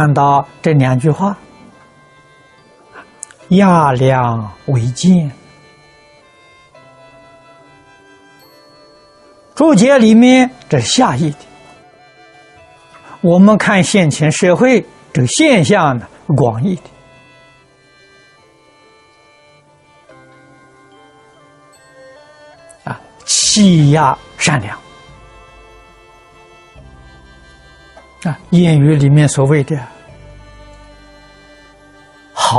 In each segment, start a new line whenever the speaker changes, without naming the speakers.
看到这两句话，亚良为鉴。注解里面这是下意的。我们看现前社会这个现象呢，广义的啊，欺压善良啊，谚语里面所谓的“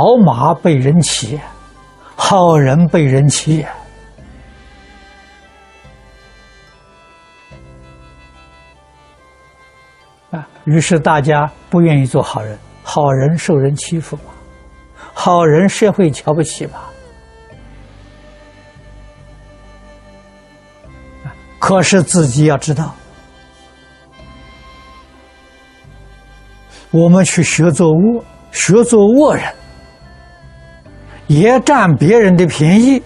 好马被人骑，好人被人欺”。啊，于是大家不愿意做好人，好人受人欺负嘛，好人社会瞧不起嘛。可是自己要知道，我们去学做恶，学做恶人，也占别人的便宜，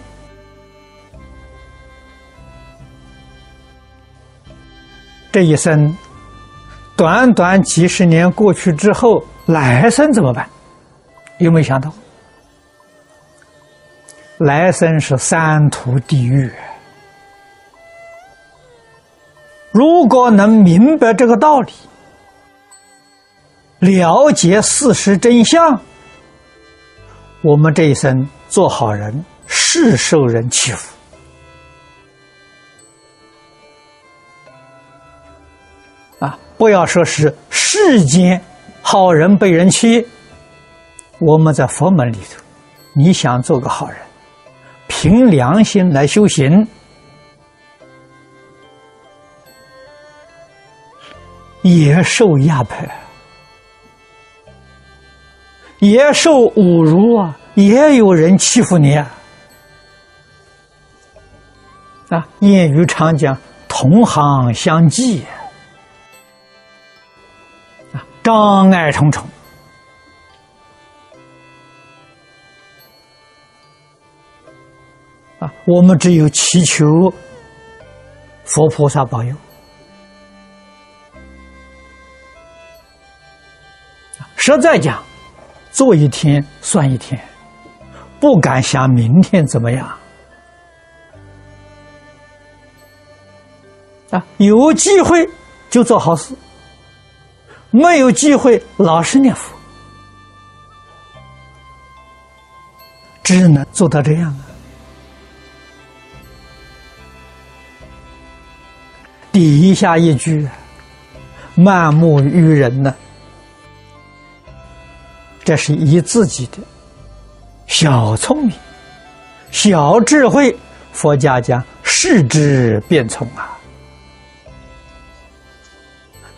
这一生。短短几十年过去之后，来生怎么办？有没有想到？来生是三途地狱。如果能明白这个道理，了解事实真相，我们这一生做好人是受人欺负啊。不要说是世间好人被人欺，我们在佛门里头，你想做个好人，凭良心来修行，也受压迫，也受侮辱啊，也有人欺负你啊！啊，谚语常讲“同行相忌”。障碍重重啊！我们只有祈求佛菩萨保佑。实在讲，做一天算一天，不敢想明天怎么样啊！有机会就做好事。没有机会，老实念佛，只能做到这样啊。底下一句“漫目于人”呢，这是以自己的小聪明、小智慧，佛家讲“视之变聪”啊。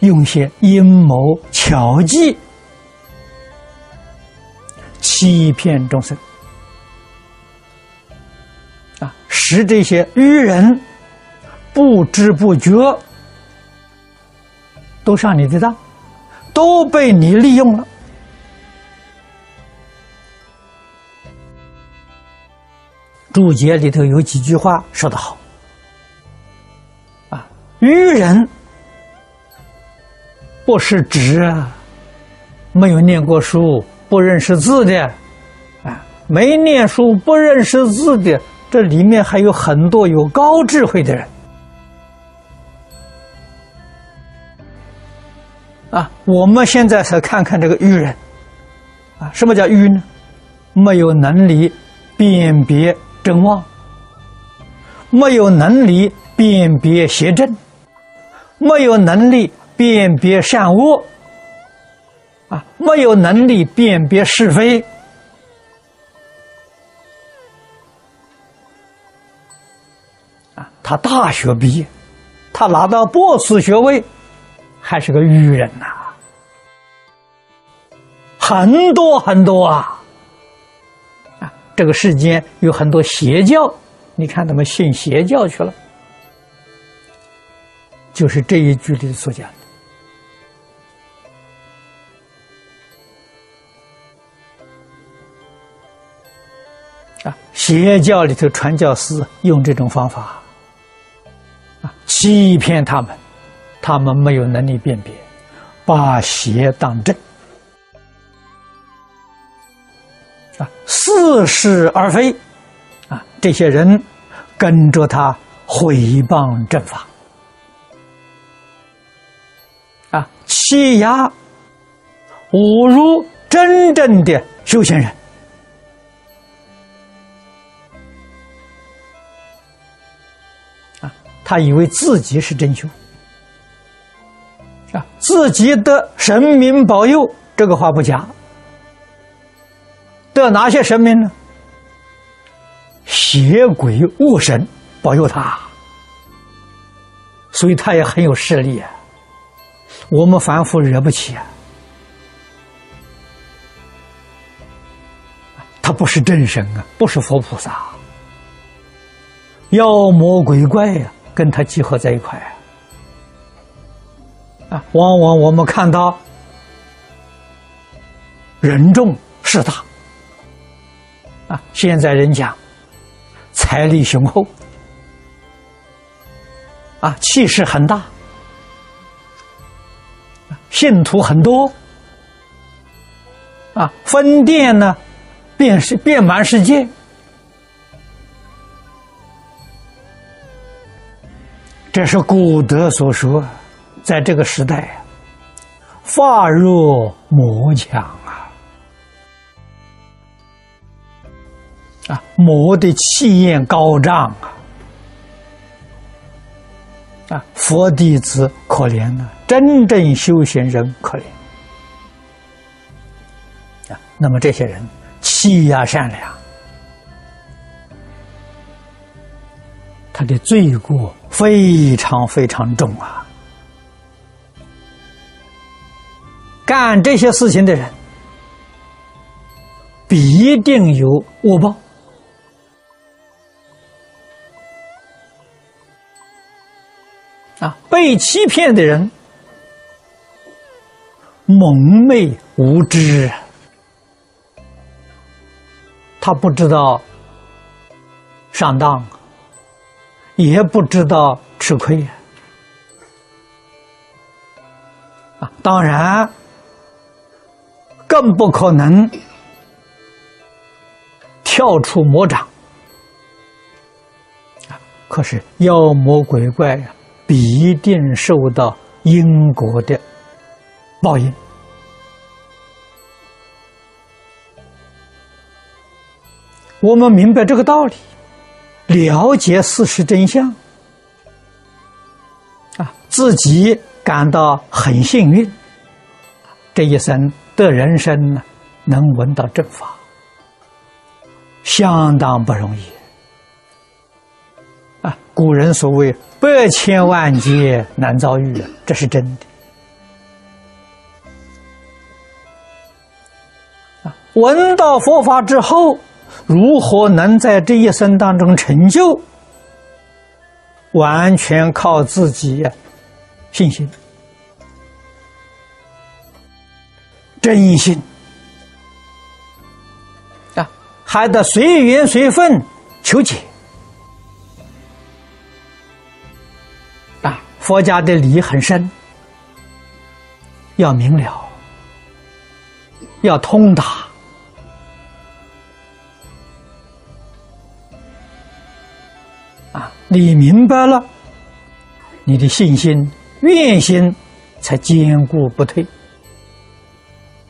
用些阴谋巧计欺骗众生啊，使这些愚人不知不觉都上你的当，都被你利用了。注解里头有几句话说得好啊，愚人。不是指啊，没有念过书、不认识字的，啊，没念书、不认识字的，这里面还有很多有高智慧的人。啊，我们现在才看看这个愚人，啊，什么叫愚呢？没有能力辨别真妄，没有能力辨别邪正，没有能力。辨别善恶，啊，没有能力辨别是非，啊，他大学毕业，他拿到博士学位，还是个愚人呐，很多很多，啊，这个世间有很多邪教，你看他们信邪教去了，就是这一句里所讲的。啊，邪教里头传教士用这种方法，啊，欺骗他们，他们没有能力辨别，把邪当正。啊，似是而非，啊，这些人跟着他毁谤正法，啊，欺压、侮辱真正的修行人，啊，他以为自己是真修，啊，自己的神明保佑，这个话不假。得哪些神明呢？邪鬼恶神保佑他，所以他也很有势力啊。我们凡夫惹不起啊。他不是真神啊，不是佛菩萨，妖魔鬼怪呀，跟他集合在一块啊。啊，往往我们看到人众势大。啊，现在人讲财力雄厚，啊，气势很大，信徒很多，啊，分店呢，遍世遍满世界，这是古德所说，在这个时代，法若魔强。啊，魔的气焰高涨啊！啊，佛弟子可怜啊，真正修行人可怜啊。那么这些人气呀善良，他的罪过非常非常重啊！干这些事情的人，必定有恶报。啊，被欺骗的人蒙昧无知，他不知道上当，也不知道吃亏啊，当然更不可能跳出魔掌啊！可是妖魔鬼怪呀！必定受到因果的报应。我们明白这个道理，了解事实真相，啊，自己感到很幸运，这一生的人生呢，能闻到正法，相当不容易。古人所谓。百千万劫难遭遇啊，这是真的。啊，闻到佛法之后，如何能在这一生当中成就？完全靠自己呀信心、真心啊，还得随缘随分求解。佛家的理很深，要明了，要通达啊！你明白了，你的信心、愿心才坚固不退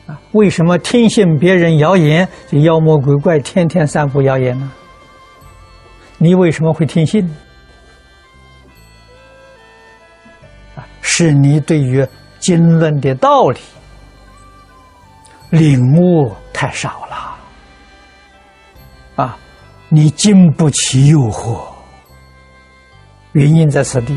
啊！为什么听信别人谣言，这妖魔鬼怪天天散布谣言呢？你为什么会听信？是你对于经论的道理领悟太少了啊！你经不起诱惑，原因在此地。